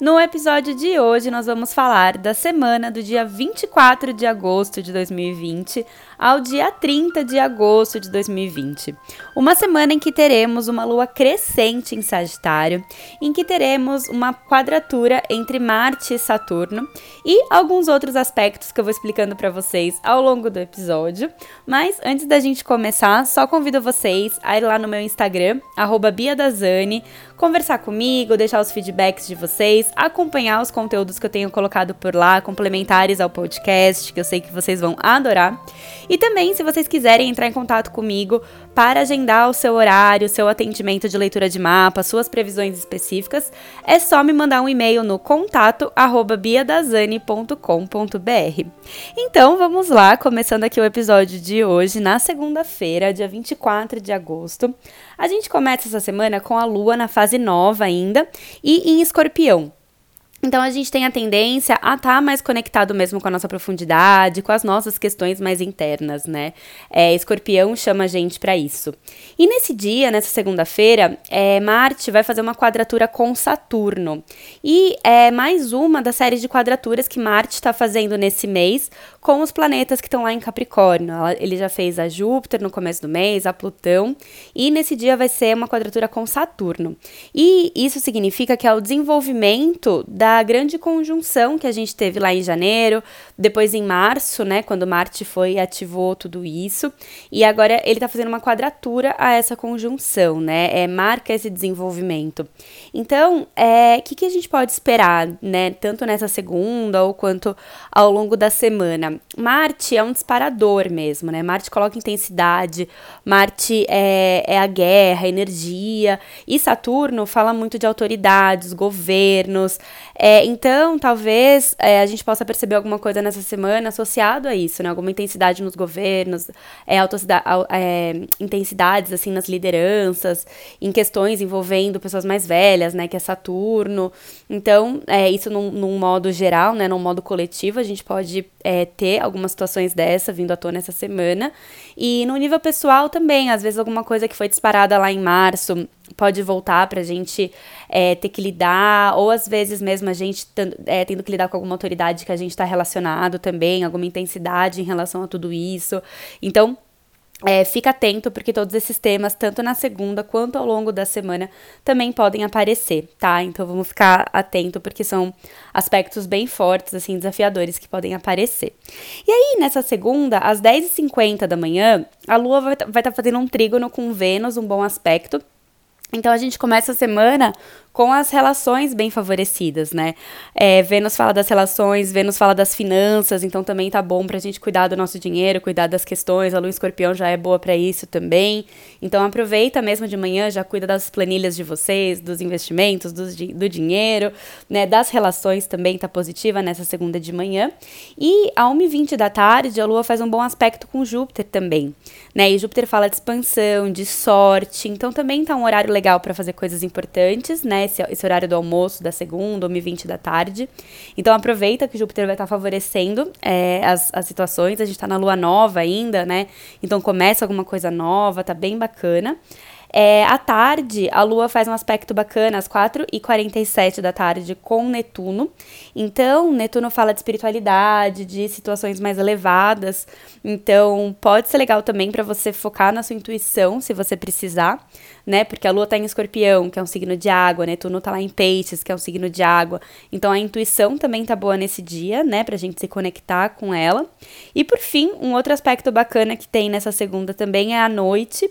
No episódio de hoje, nós vamos falar da semana do dia 24 de agosto de 2020 ao dia 30 de agosto de 2020. Uma semana em que teremos uma lua crescente em Sagitário, em que teremos uma quadratura entre Marte e Saturno e alguns outros aspectos que eu vou explicando para vocês ao longo do episódio. Mas antes da gente começar, só convido vocês a ir lá no meu Instagram, @biadazani, conversar comigo, deixar os feedbacks de vocês, acompanhar os conteúdos que eu tenho colocado por lá, complementares ao podcast, que eu sei que vocês vão adorar. E também, se vocês quiserem entrar em contato comigo para agendar o seu horário, seu atendimento de leitura de mapa, suas previsões específicas, é só me mandar um e-mail no contato biadazani.com.br. Então, vamos lá, começando aqui o episódio de hoje, na segunda-feira, dia 24 de agosto. A gente começa essa semana com a lua na fase nova ainda e em escorpião. Então a gente tem a tendência a estar tá mais conectado mesmo com a nossa profundidade, com as nossas questões mais internas, né? É, escorpião chama a gente para isso. E nesse dia, nessa segunda-feira, é, Marte vai fazer uma quadratura com Saturno. E é mais uma das séries de quadraturas que Marte está fazendo nesse mês com os planetas que estão lá em Capricórnio. Ele já fez a Júpiter no começo do mês, a Plutão, e nesse dia vai ser uma quadratura com Saturno. E isso significa que é o desenvolvimento da da grande conjunção que a gente teve lá em janeiro, depois em março, né, quando Marte foi e ativou tudo isso, e agora ele está fazendo uma quadratura a essa conjunção, né, é, marca esse desenvolvimento. Então, o é, que, que a gente pode esperar, né, tanto nessa segunda ou quanto ao longo da semana? Marte é um disparador mesmo, né, Marte coloca intensidade, Marte é, é a guerra, a energia, e Saturno fala muito de autoridades, governos, é, então, talvez é, a gente possa perceber alguma coisa nessa semana associado a isso, né? Alguma intensidade nos governos, é, é, intensidades, assim, nas lideranças, em questões envolvendo pessoas mais velhas, né? Que é Saturno. Então, é, isso num, num modo geral, né? Num modo coletivo, a gente pode é, ter algumas situações dessa vindo à tona essa semana. E no nível pessoal também, às vezes alguma coisa que foi disparada lá em março pode voltar pra gente é, ter que lidar, ou às vezes mesmo a gente é, tendo que lidar com alguma autoridade que a gente está relacionado também, alguma intensidade em relação a tudo isso. Então, é, fica atento, porque todos esses temas, tanto na segunda quanto ao longo da semana, também podem aparecer, tá? Então vamos ficar atento, porque são aspectos bem fortes, assim, desafiadores que podem aparecer. E aí, nessa segunda, às 10h50 da manhã, a Lua vai estar tá fazendo um trígono com Vênus, um bom aspecto. Então a gente começa a semana com as relações bem favorecidas, né? É, Vênus fala das relações, Vênus fala das finanças, então também tá bom pra gente cuidar do nosso dinheiro, cuidar das questões. A lua escorpião já é boa para isso também. Então aproveita mesmo de manhã, já cuida das planilhas de vocês, dos investimentos, do, do dinheiro, né? Das relações também tá positiva nessa segunda de manhã. E a 1h20 da tarde, a lua faz um bom aspecto com Júpiter também, né? E Júpiter fala de expansão, de sorte, então também tá um horário legal para fazer coisas importantes, né? Esse, esse horário do almoço da segunda, 1h20 da tarde. Então aproveita que Júpiter vai estar favorecendo é, as, as situações. A gente está na lua nova ainda, né? Então começa alguma coisa nova, tá bem bacana. É, à tarde, a Lua faz um aspecto bacana às 4h47 da tarde com Netuno. Então, Netuno fala de espiritualidade, de situações mais elevadas. Então, pode ser legal também para você focar na sua intuição, se você precisar né? Porque a lua tá em escorpião, que é um signo de água, Netuno tá lá em peixes, que é um signo de água. Então a intuição também tá boa nesse dia, né? Pra gente se conectar com ela. E por fim, um outro aspecto bacana que tem nessa segunda também é a noite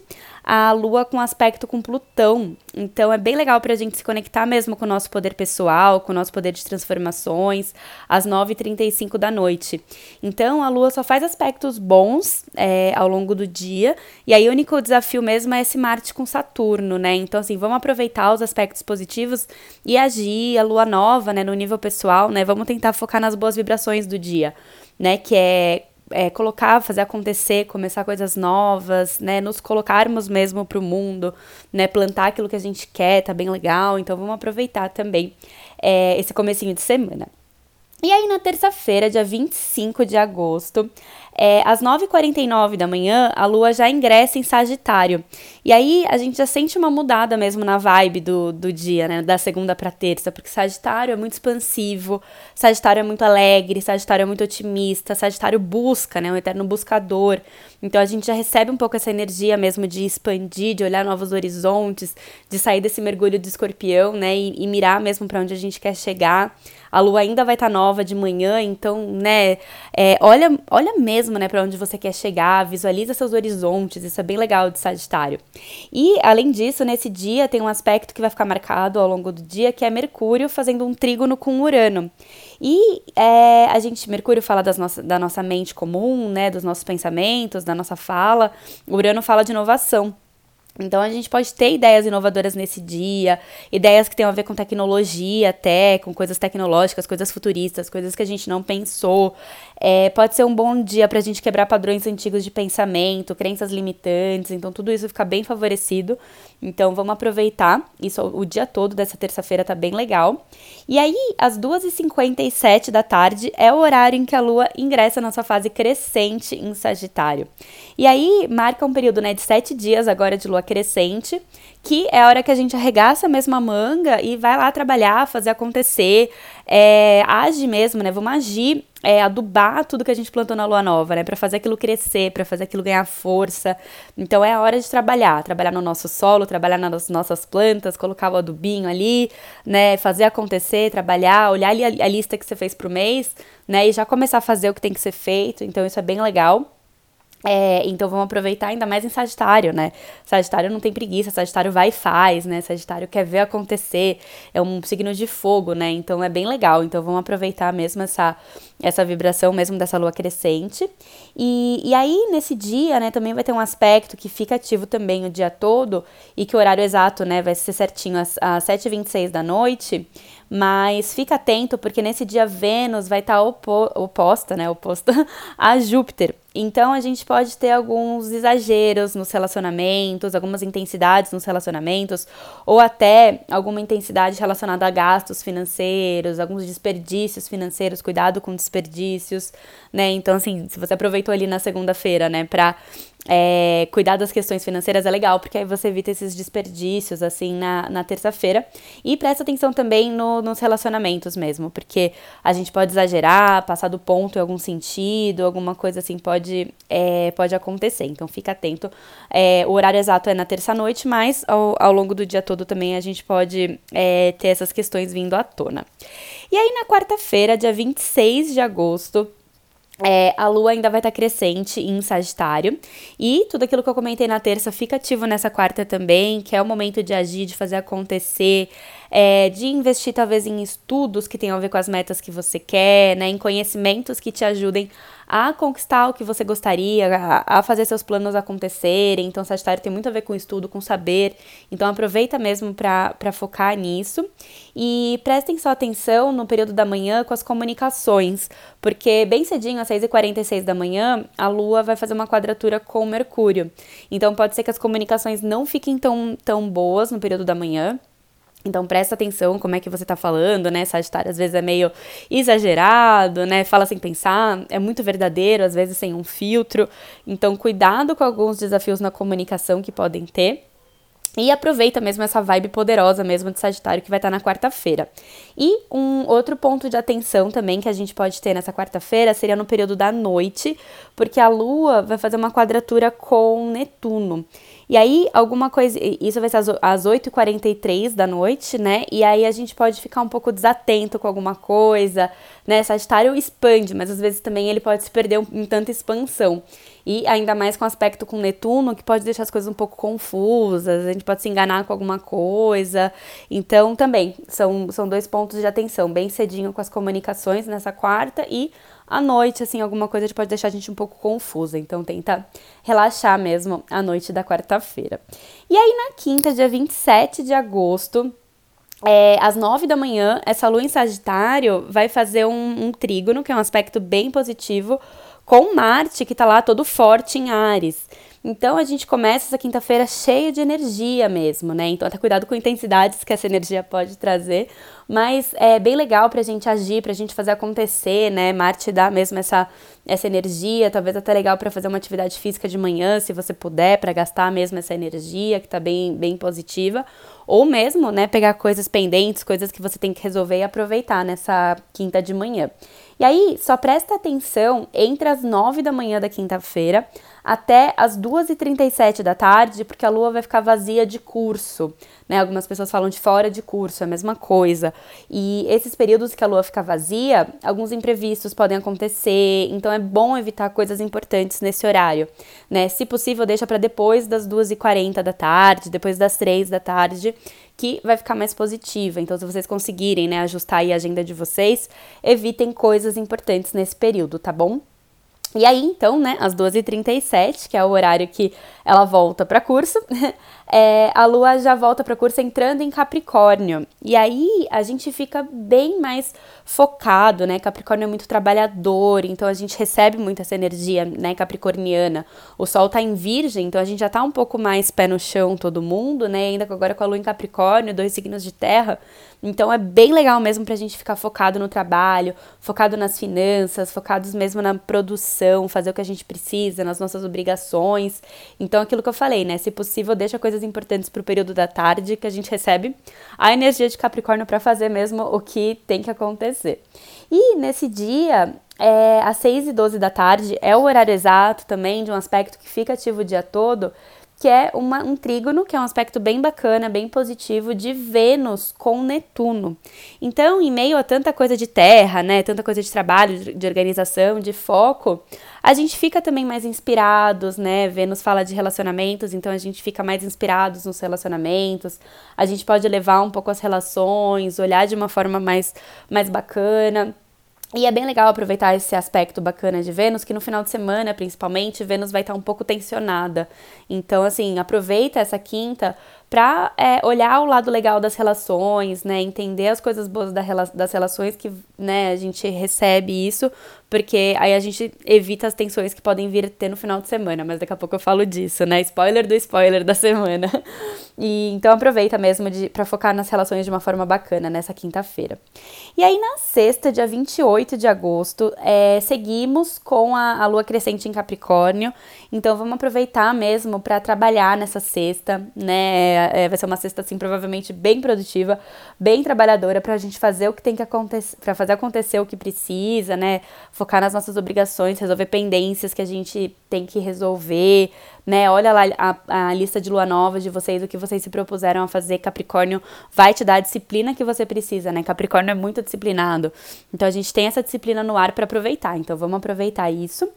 a Lua com aspecto com Plutão. Então é bem legal para a gente se conectar mesmo com o nosso poder pessoal, com o nosso poder de transformações, às 9h35 da noite. Então a Lua só faz aspectos bons é, ao longo do dia, e aí o único desafio mesmo é esse Marte com Saturno, né? Então, assim, vamos aproveitar os aspectos positivos e agir, a Lua nova, né, no nível pessoal, né? Vamos tentar focar nas boas vibrações do dia, né? Que é é, colocar, fazer acontecer, começar coisas novas, né? Nos colocarmos mesmo para o mundo, né? Plantar aquilo que a gente quer, tá bem legal. Então vamos aproveitar também é, esse comecinho de semana. E aí, na terça-feira, dia 25 de agosto, é, às 9h49 da manhã, a lua já ingressa em Sagitário. E aí a gente já sente uma mudada mesmo na vibe do, do dia, né? Da segunda para terça, porque Sagitário é muito expansivo, Sagitário é muito alegre, Sagitário é muito otimista, Sagitário busca, né? Um eterno buscador. Então a gente já recebe um pouco essa energia mesmo de expandir, de olhar novos horizontes, de sair desse mergulho de escorpião, né? E, e mirar mesmo para onde a gente quer chegar. A lua ainda vai estar tá nova de manhã, então, né? É, olha, olha mesmo, né, para onde você quer chegar, visualiza seus horizontes, isso é bem legal de Sagitário. E, além disso, nesse dia tem um aspecto que vai ficar marcado ao longo do dia, que é Mercúrio fazendo um trígono com Urano. E é, a gente, Mercúrio fala das nossa, da nossa mente comum, né, dos nossos pensamentos, da nossa fala. Urano fala de inovação. Então a gente pode ter ideias inovadoras nesse dia, ideias que tenham a ver com tecnologia até, com coisas tecnológicas, coisas futuristas, coisas que a gente não pensou. É, pode ser um bom dia para a gente quebrar padrões antigos de pensamento, crenças limitantes, então tudo isso fica bem favorecido. Então vamos aproveitar, isso o dia todo dessa terça-feira tá bem legal. E aí, às 2h57 da tarde é o horário em que a Lua ingressa na sua fase crescente em Sagitário. E aí marca um período né, de sete dias agora de lua crescente, que é a hora que a gente arregaça a mesma manga e vai lá trabalhar, fazer acontecer, é, age mesmo, né? Vamos agir, é, adubar tudo que a gente plantou na lua nova, né? Para fazer aquilo crescer, para fazer aquilo ganhar força. Então é a hora de trabalhar, trabalhar no nosso solo, trabalhar nas nossas plantas, colocar o adubinho ali, né? Fazer acontecer, trabalhar, olhar ali a, a lista que você fez pro mês, né? E já começar a fazer o que tem que ser feito. Então isso é bem legal. É, então vamos aproveitar ainda mais em Sagitário, né? Sagitário não tem preguiça, Sagitário vai e faz, né? Sagitário quer ver acontecer, é um signo de fogo, né? Então é bem legal. Então vamos aproveitar mesmo essa, essa vibração mesmo dessa lua crescente. E, e aí, nesse dia, né, também vai ter um aspecto que fica ativo também o dia todo e que o horário exato, né, vai ser certinho às, às 7h26 da noite. Mas fica atento, porque nesse dia Vênus vai estar tá opo oposta, né? Oposta a Júpiter. Então a gente pode ter alguns exageros nos relacionamentos, algumas intensidades nos relacionamentos, ou até alguma intensidade relacionada a gastos financeiros, alguns desperdícios financeiros, cuidado com desperdícios, né? Então, assim, se você aproveitou ali na segunda-feira, né, pra é, cuidar das questões financeiras é legal, porque aí você evita esses desperdícios, assim, na, na terça-feira. E presta atenção também no, nos relacionamentos mesmo, porque a gente pode exagerar, passar do ponto em algum sentido, alguma coisa assim pode, é, pode acontecer. Então, fica atento. É, o horário exato é na terça-noite, mas ao, ao longo do dia todo também a gente pode é, ter essas questões vindo à tona. E aí, na quarta-feira, dia 26 de agosto, é, a lua ainda vai estar tá crescente em Sagitário. E tudo aquilo que eu comentei na terça fica ativo nessa quarta também, que é o momento de agir, de fazer acontecer, é, de investir talvez em estudos que tenham a ver com as metas que você quer, né, em conhecimentos que te ajudem a conquistar o que você gostaria, a, a fazer seus planos acontecerem. Então, Sagitário tem muito a ver com estudo, com saber. Então, aproveita mesmo para focar nisso. E prestem só atenção no período da manhã com as comunicações, porque bem cedinho, às 6h46 da manhã, a Lua vai fazer uma quadratura com Mercúrio. Então, pode ser que as comunicações não fiquem tão, tão boas no período da manhã. Então presta atenção como é que você tá falando, né? Sagitário às vezes é meio exagerado, né? Fala sem pensar, é muito verdadeiro, às vezes sem um filtro. Então cuidado com alguns desafios na comunicação que podem ter. E aproveita mesmo essa vibe poderosa mesmo de Sagitário que vai estar na quarta-feira. E um outro ponto de atenção também que a gente pode ter nessa quarta-feira seria no período da noite, porque a Lua vai fazer uma quadratura com Netuno. E aí, alguma coisa. Isso vai ser às 8h43 da noite, né? E aí a gente pode ficar um pouco desatento com alguma coisa, né? Sagitário expande, mas às vezes também ele pode se perder em tanta expansão. E ainda mais com aspecto com Netuno, que pode deixar as coisas um pouco confusas, a gente pode se enganar com alguma coisa. Então, também, são, são dois pontos de atenção, bem cedinho com as comunicações nessa quarta e à noite, assim, alguma coisa pode deixar a gente um pouco confusa. Então, tenta relaxar mesmo a noite da quarta-feira. E aí, na quinta, dia 27 de agosto, é, às nove da manhã, essa lua em Sagitário vai fazer um, um trígono, que é um aspecto bem positivo, com Marte, que está lá todo forte em Ares. Então a gente começa essa quinta-feira cheia de energia mesmo, né? Então até cuidado com intensidades que essa energia pode trazer, mas é bem legal pra gente agir, pra gente fazer acontecer, né? Marte dá mesmo essa essa energia, talvez até legal para fazer uma atividade física de manhã, se você puder, para gastar mesmo essa energia que tá bem bem positiva, ou mesmo, né, pegar coisas pendentes, coisas que você tem que resolver e aproveitar nessa quinta de manhã. E aí, só presta atenção entre as 9 da manhã da quinta-feira até as 2h37 da tarde, porque a lua vai ficar vazia de curso, né? Algumas pessoas falam de fora de curso, é a mesma coisa. E esses períodos que a lua fica vazia, alguns imprevistos podem acontecer, então é bom evitar coisas importantes nesse horário, né? Se possível, deixa para depois das 2h40 da tarde, depois das 3 da tarde, que vai ficar mais positiva. Então, se vocês conseguirem, né, ajustar a agenda de vocês, evitem coisas importantes nesse período, tá bom? E aí, então, né, às 12h37, que é o horário que ela volta para curso, é, a lua já volta para curso entrando em Capricórnio. E aí a gente fica bem mais focado, né? Capricórnio é muito trabalhador, então a gente recebe muito essa energia, né, capricorniana. O sol tá em Virgem, então a gente já tá um pouco mais pé no chão todo mundo, né? Ainda agora com a lua em Capricórnio, dois signos de terra. Então é bem legal mesmo pra gente ficar focado no trabalho, focado nas finanças, focados mesmo na produção, fazer o que a gente precisa, nas nossas obrigações. Então aquilo que eu falei, né? Se possível, deixa importantes pro período da tarde que a gente recebe a energia de Capricórnio para fazer mesmo o que tem que acontecer acontecer. E nesse dia, é, às 6 e 12 da tarde, é o horário exato também de um aspecto que fica ativo o dia todo, que é uma, um trígono, que é um aspecto bem bacana, bem positivo de Vênus com Netuno. Então, em meio a tanta coisa de terra, né, tanta coisa de trabalho, de, organização, de foco, a gente fica também mais inspirados, né? Vênus fala de relacionamentos, então a gente fica mais inspirados nos relacionamentos. A gente pode levar um pouco as relações, olhar de uma forma mais, mais bacana. E é bem legal aproveitar esse aspecto bacana de Vênus, que no final de semana, principalmente, Vênus vai estar um pouco tensionada. Então, assim, aproveita essa quinta para é, olhar o lado legal das relações, né? Entender as coisas boas da, das relações que né, a gente recebe isso, porque aí a gente evita as tensões que podem vir ter no final de semana, mas daqui a pouco eu falo disso, né? Spoiler do spoiler da semana. E então aproveita mesmo para focar nas relações de uma forma bacana nessa quinta-feira. E aí na sexta, dia 28 de agosto, é, seguimos com a, a lua crescente em Capricórnio. Então vamos aproveitar mesmo para trabalhar nessa sexta, né? É, vai ser uma sexta assim provavelmente bem produtiva, bem trabalhadora para a gente fazer o que tem que acontecer, para fazer acontecer o que precisa, né? Focar nas nossas obrigações, resolver pendências que a gente tem que resolver, né? Olha lá a, a lista de lua nova de vocês, o que vocês se propuseram a fazer. Capricórnio vai te dar a disciplina que você precisa, né? Capricórnio é muito disciplinado. Então a gente tem essa disciplina no ar para aproveitar. Então vamos aproveitar isso.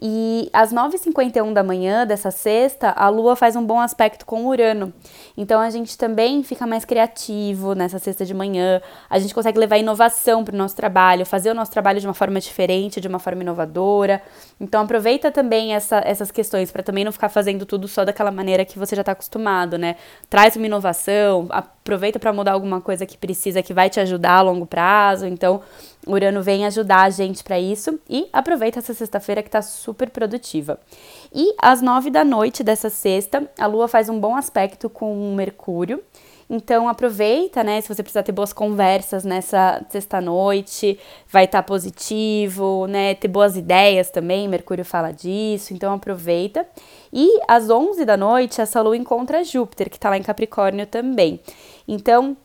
E às 9h51 da manhã dessa sexta, a lua faz um bom aspecto com Urano. Então a gente também fica mais criativo nessa sexta de manhã. A gente consegue levar inovação para o nosso trabalho, fazer o nosso trabalho de uma forma diferente, de uma forma inovadora. Então aproveita também essa, essas questões para também não ficar fazendo tudo só daquela maneira que você já está acostumado, né? Traz uma inovação, aproveita para mudar alguma coisa que precisa que vai te ajudar a longo prazo. Então, Urano vem ajudar a gente para isso e aproveita essa sexta-feira que está super produtiva. E às nove da noite dessa sexta, a Lua faz um bom aspecto com Mercúrio. Então aproveita, né? Se você precisar ter boas conversas nessa sexta-noite, vai estar tá positivo, né? Ter boas ideias também, Mercúrio fala disso, então aproveita. E às 11 da noite, essa lua encontra Júpiter, que está lá em Capricórnio também. Então,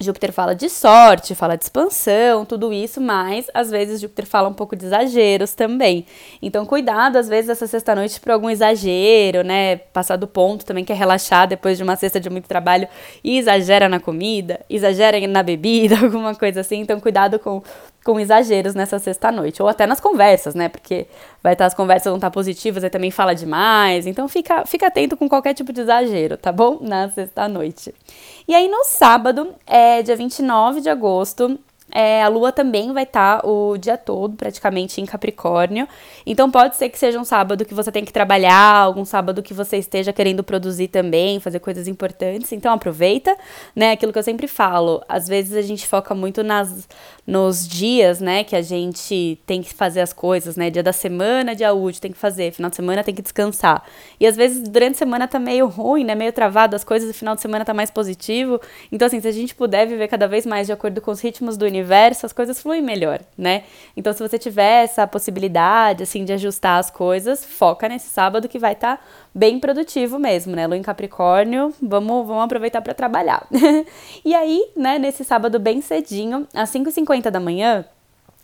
Júpiter fala de sorte, fala de expansão, tudo isso, mas às vezes Júpiter fala um pouco de exageros também. Então, cuidado, às vezes, essa sexta-noite por algum exagero, né? Passar do ponto também, quer relaxar depois de uma sexta de muito trabalho e exagera na comida, exagera na bebida, alguma coisa assim. Então, cuidado com com exageros nessa sexta-noite, ou até nas conversas, né? Porque vai estar as conversas vão estar positivas, aí também fala demais. Então fica, fica atento com qualquer tipo de exagero, tá bom? Na sexta-noite. E aí no sábado, é dia 29 de agosto, é, a lua também vai estar tá o dia todo, praticamente, em Capricórnio. Então pode ser que seja um sábado que você tem que trabalhar, algum sábado que você esteja querendo produzir também, fazer coisas importantes. Então aproveita, né? Aquilo que eu sempre falo. Às vezes a gente foca muito nas, nos dias, né, que a gente tem que fazer as coisas, né? Dia da semana, dia útil, tem que fazer, final de semana tem que descansar. E às vezes durante a semana tá meio ruim, né? Meio travado as coisas, e final de semana tá mais positivo. Então, assim, se a gente puder viver cada vez mais de acordo com os ritmos do universo, as coisas fluem melhor, né? Então, se você tiver essa possibilidade, assim, de ajustar as coisas, foca nesse sábado que vai estar tá bem produtivo mesmo, né? Lua em Capricórnio, vamos, vamos aproveitar para trabalhar. e aí, né, nesse sábado bem cedinho, às 5h50 da manhã,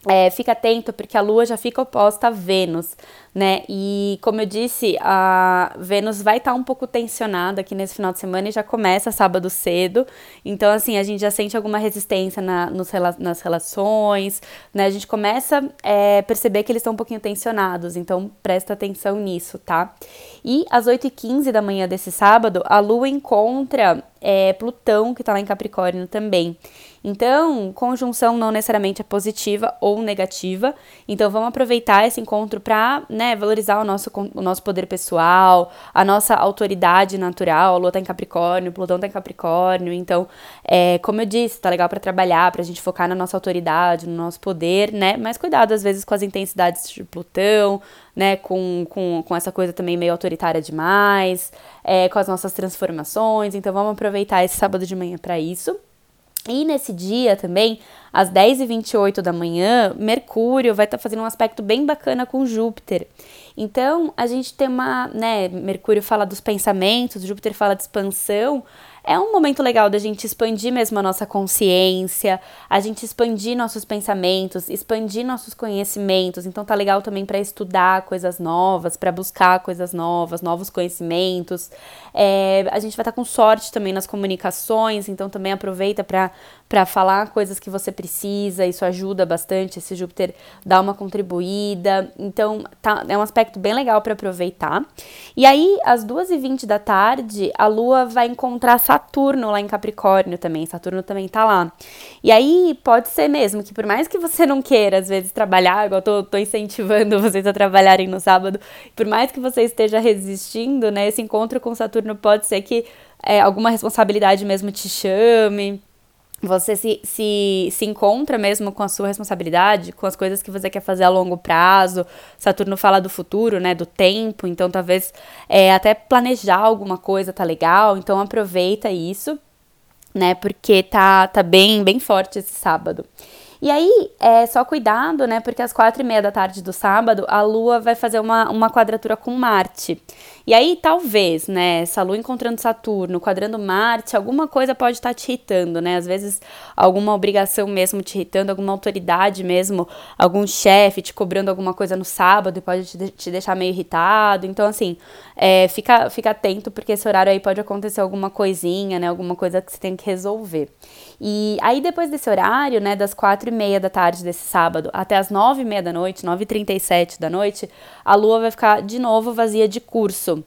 é, fica atento porque a Lua já fica oposta a Vênus, né? E como eu disse, a Vênus vai estar tá um pouco tensionada aqui nesse final de semana e já começa sábado cedo. Então, assim, a gente já sente alguma resistência na, nos, nas relações, né? A gente começa a é, perceber que eles estão um pouquinho tensionados, então presta atenção nisso, tá? E às 8h15 da manhã desse sábado, a Lua encontra é, Plutão, que está lá em Capricórnio também. Então, conjunção não necessariamente é positiva ou negativa. Então, vamos aproveitar esse encontro para né, valorizar o nosso, o nosso poder pessoal, a nossa autoridade natural. A Lua tá em Capricórnio, Plutão tá em Capricórnio. Então, é, como eu disse, tá legal para trabalhar, para a gente focar na nossa autoridade, no nosso poder, né? Mas cuidado às vezes com as intensidades de Plutão, né? Com, com, com essa coisa também meio autoritária demais, é, com as nossas transformações. Então, vamos aproveitar esse sábado de manhã para isso. E nesse dia também, às 10h28 da manhã, Mercúrio vai estar tá fazendo um aspecto bem bacana com Júpiter. Então, a gente tem uma, né, Mercúrio fala dos pensamentos, Júpiter fala de expansão, é um momento legal da gente expandir mesmo a nossa consciência, a gente expandir nossos pensamentos, expandir nossos conhecimentos. Então tá legal também para estudar coisas novas, para buscar coisas novas, novos conhecimentos. É, a gente vai estar tá com sorte também nas comunicações, então também aproveita para falar coisas que você precisa, isso ajuda bastante. Esse Júpiter dá uma contribuída, então tá, é um aspecto bem legal para aproveitar. E aí, às 2h20 da tarde, a Lua vai encontrar Saturno lá em Capricórnio também. Saturno também tá lá. E aí pode ser mesmo que por mais que você não queira, às vezes, trabalhar, igual eu tô, tô incentivando vocês a trabalharem no sábado, por mais que você esteja resistindo, né? Esse encontro com Saturno pode ser que é, alguma responsabilidade mesmo te chame você se, se, se encontra mesmo com a sua responsabilidade, com as coisas que você quer fazer a longo prazo. Saturno fala do futuro, né? Do tempo. Então, talvez é, até planejar alguma coisa tá legal. Então, aproveita isso, né? Porque tá, tá bem, bem forte esse sábado. E aí, é só cuidado, né? Porque às quatro e meia da tarde do sábado, a Lua vai fazer uma, uma quadratura com Marte. E aí, talvez, né, essa Lua encontrando Saturno, quadrando Marte, alguma coisa pode estar tá te irritando, né? Às vezes, alguma obrigação mesmo te irritando, alguma autoridade mesmo, algum chefe te cobrando alguma coisa no sábado e pode te, te deixar meio irritado. Então, assim, é, fica, fica atento, porque esse horário aí pode acontecer alguma coisinha, né? Alguma coisa que você tem que resolver. E aí, depois desse horário, né, das quatro e meia da tarde desse sábado até as nove e meia da noite, nove e trinta e sete da noite, a lua vai ficar de novo vazia de curso.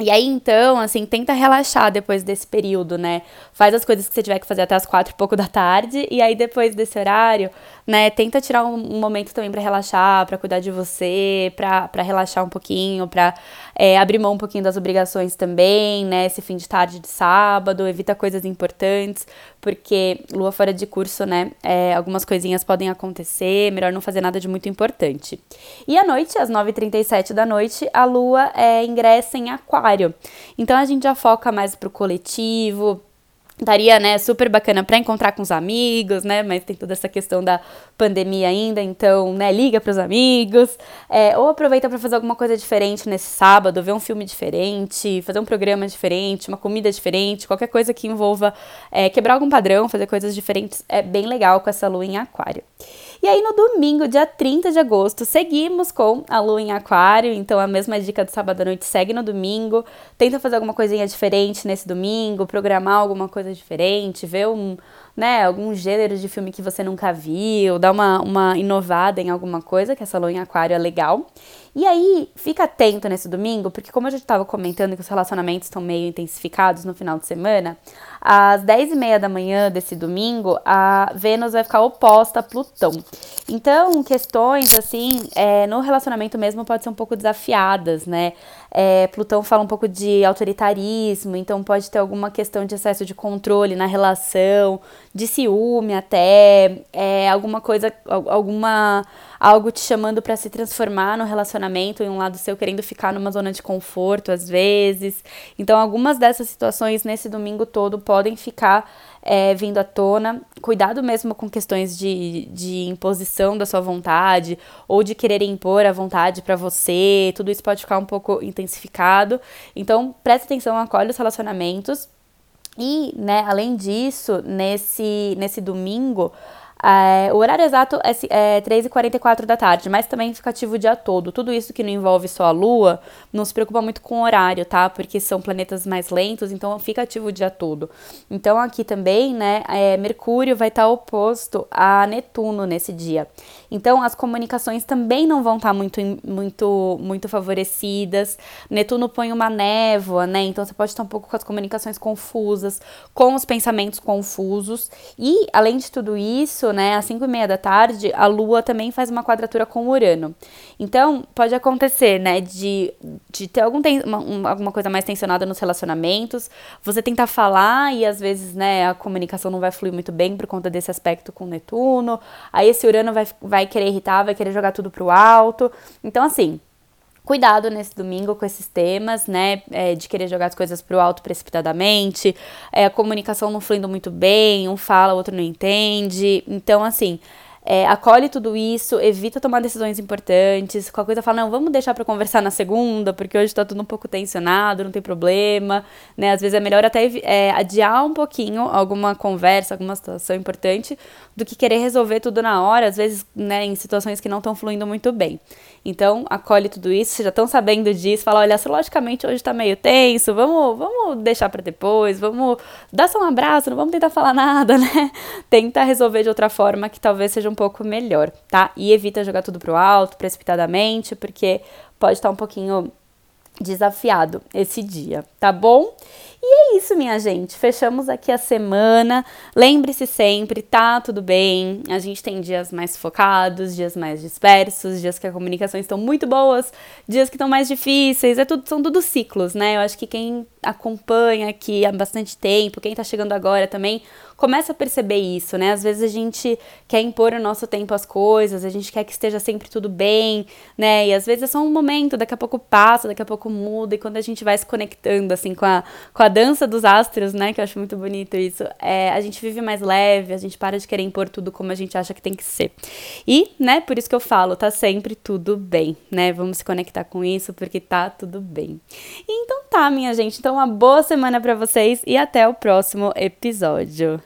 E aí, então, assim, tenta relaxar depois desse período, né? Faz as coisas que você tiver que fazer até as quatro e pouco da tarde, e aí depois desse horário, né, tenta tirar um, um momento também para relaxar, para cuidar de você, para relaxar um pouquinho, para é, abrir mão um pouquinho das obrigações também, né? Esse fim de tarde de sábado, evita coisas importantes, porque lua fora de curso, né? É, algumas coisinhas podem acontecer, melhor não fazer nada de muito importante. E à noite, às 9h37 da noite, a lua é, ingressa em aquário. Então a gente já foca mais pro coletivo, Estaria, né, super bacana para encontrar com os amigos, né, mas tem toda essa questão da pandemia ainda, então, né, liga para os amigos, é, ou aproveita para fazer alguma coisa diferente nesse sábado, ver um filme diferente, fazer um programa diferente, uma comida diferente, qualquer coisa que envolva é, quebrar algum padrão, fazer coisas diferentes, é bem legal com essa lua em aquário. E aí no domingo, dia 30 de agosto, seguimos com a lua em aquário, então a mesma dica do sábado à noite segue no domingo, tenta fazer alguma coisinha diferente nesse domingo, programar alguma coisa diferente, ver um, né, algum gênero de filme que você nunca viu, dá uma, uma inovada em alguma coisa, que essa lua em aquário é legal. E aí, fica atento nesse domingo, porque como a gente estava comentando que os relacionamentos estão meio intensificados no final de semana, às 10 e meia da manhã desse domingo, a Vênus vai ficar oposta a Plutão. Então, questões assim, é, no relacionamento mesmo pode ser um pouco desafiadas, né? É, Plutão fala um pouco de autoritarismo, então pode ter alguma questão de excesso de controle na relação, de ciúme até, é, alguma coisa, alguma algo te chamando para se transformar no relacionamento em um lado seu querendo ficar numa zona de conforto às vezes. Então, algumas dessas situações nesse domingo todo podem ficar é, vindo à tona. Cuidado mesmo com questões de, de imposição da sua vontade ou de querer impor a vontade para você. Tudo isso pode ficar um pouco intensificado. Então, preste atenção, acolhe os relacionamentos. E, né, além disso, nesse, nesse domingo, é, o horário exato é, é 3h44 da tarde, mas também fica ativo o dia todo. Tudo isso que não envolve só a Lua não se preocupa muito com o horário, tá? Porque são planetas mais lentos, então fica ativo o dia todo. Então aqui também, né, é, Mercúrio vai estar tá oposto a Netuno nesse dia. Então as comunicações também não vão estar tá muito, muito, muito favorecidas. Netuno põe uma névoa, né? Então você pode estar um pouco com as comunicações confusas, com os pensamentos confusos. E além de tudo isso, né, às 5 e meia da tarde, a Lua também faz uma quadratura com Urano. Então, pode acontecer, né, de, de ter algum ten, uma, alguma coisa mais tensionada nos relacionamentos, você tentar falar e às vezes, né, a comunicação não vai fluir muito bem por conta desse aspecto com Netuno, aí esse Urano vai, vai querer irritar, vai querer jogar tudo pro alto. Então, assim, cuidado nesse domingo com esses temas, né? É, de querer jogar as coisas pro alto precipitadamente, é, a comunicação não fluindo muito bem, um fala, o outro não entende. Então, assim, é, acolhe tudo isso, evita tomar decisões importantes. Qualquer coisa fala, não, vamos deixar para conversar na segunda, porque hoje tá tudo um pouco tensionado, não tem problema, né? Às vezes é melhor até é, adiar um pouquinho alguma conversa, alguma situação importante, do que querer resolver tudo na hora, às vezes, né, em situações que não estão fluindo muito bem. Então, acolhe tudo isso, vocês já estão sabendo disso, fala, olha, logicamente hoje tá meio tenso, vamos, vamos deixar para depois, vamos dar só um abraço, não vamos tentar falar nada, né? Tenta resolver de outra forma que talvez seja um pouco melhor, tá? E evita jogar tudo pro alto, precipitadamente, porque pode estar um pouquinho desafiado esse dia, tá bom? E é isso, minha gente. Fechamos aqui a semana. Lembre-se sempre, tá tudo bem. A gente tem dias mais focados, dias mais dispersos, dias que a comunicação estão muito boas, dias que estão mais difíceis. É tudo, são tudo ciclos, né? Eu acho que quem acompanha aqui há bastante tempo, quem tá chegando agora também, começa a perceber isso, né? Às vezes a gente quer impor o nosso tempo às coisas, a gente quer que esteja sempre tudo bem, né? E às vezes é só um momento, daqui a pouco passa, daqui a pouco muda, e quando a gente vai se conectando, assim, com a, com a dança dos astros, né? Que eu acho muito bonito isso, é, a gente vive mais leve, a gente para de querer impor tudo como a gente acha que tem que ser. E, né, por isso que eu falo, tá sempre tudo bem, né? Vamos se conectar com isso, porque tá tudo bem. Então tá, minha gente, então uma boa semana para vocês e até o próximo episódio.